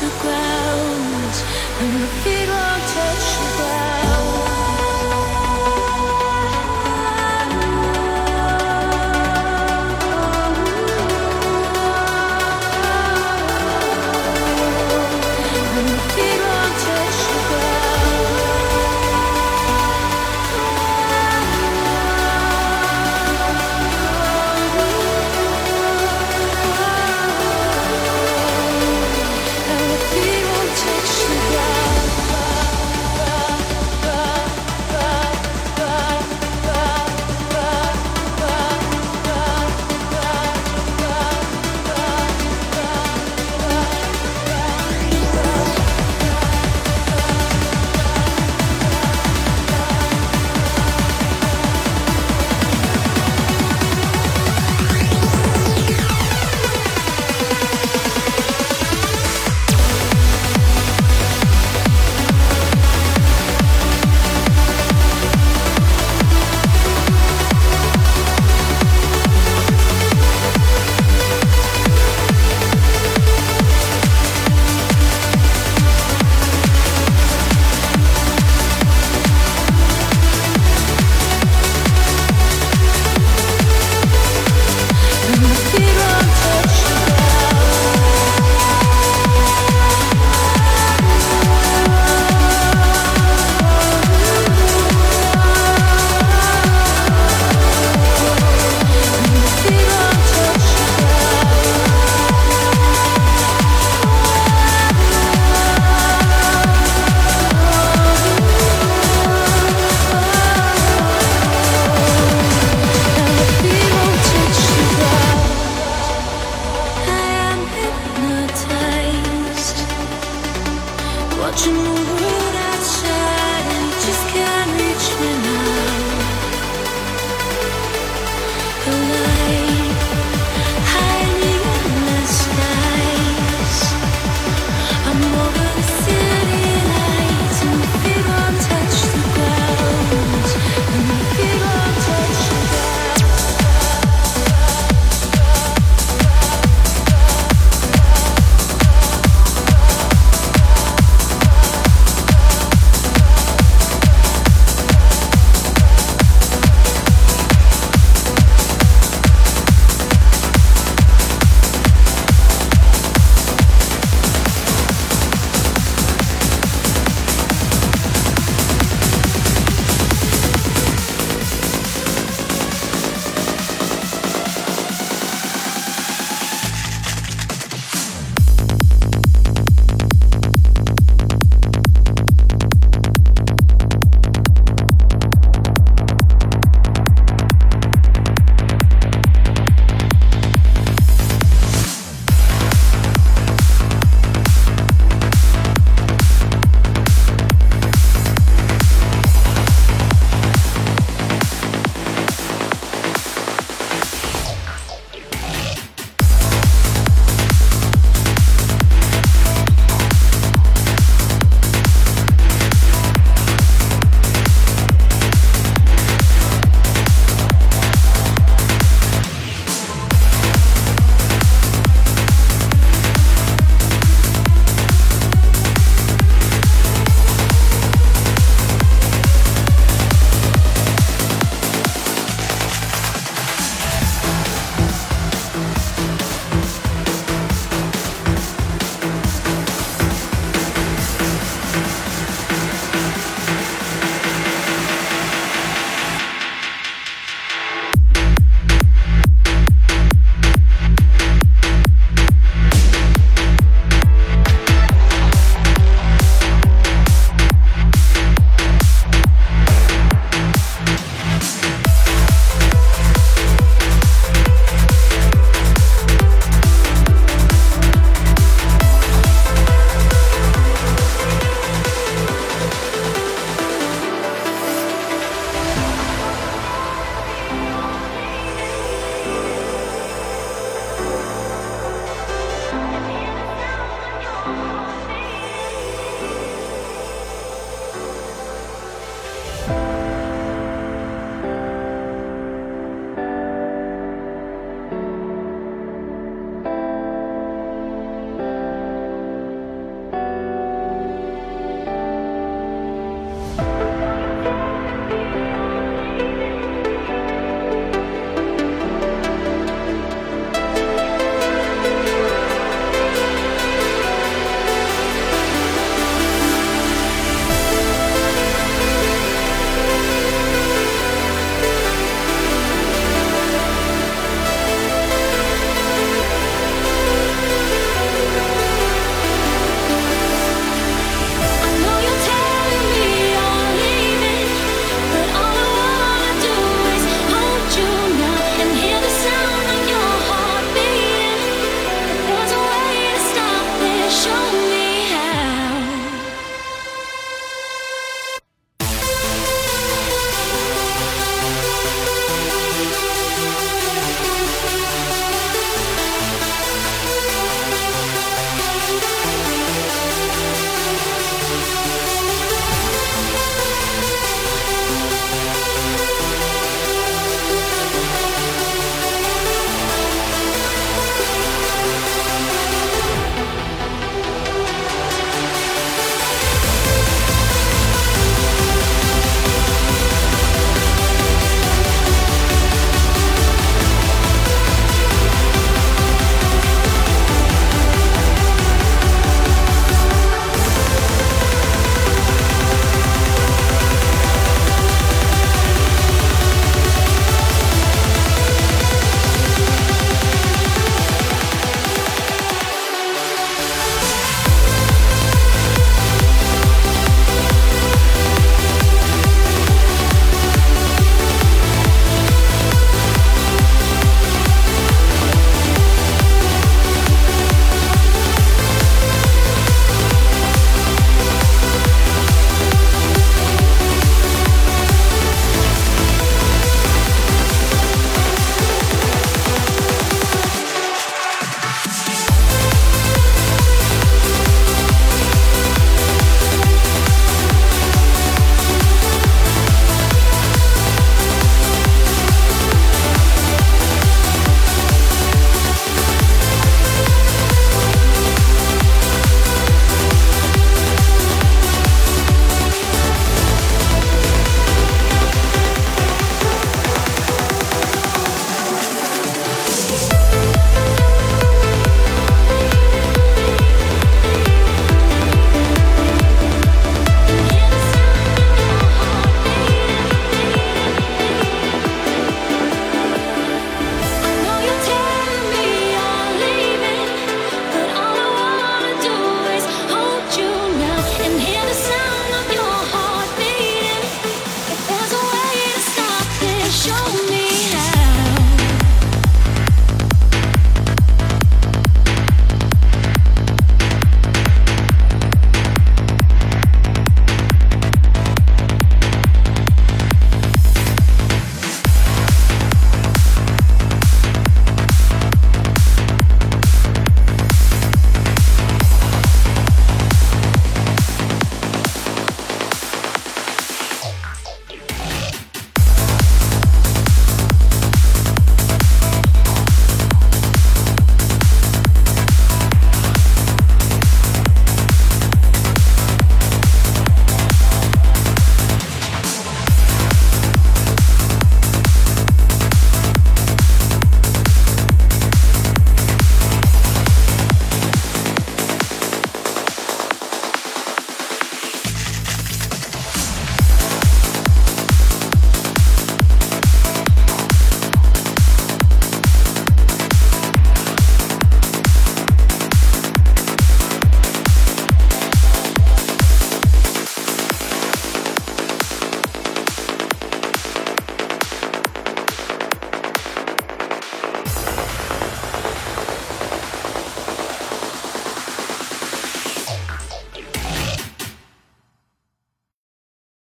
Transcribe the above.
the ground, and the feet won't touch.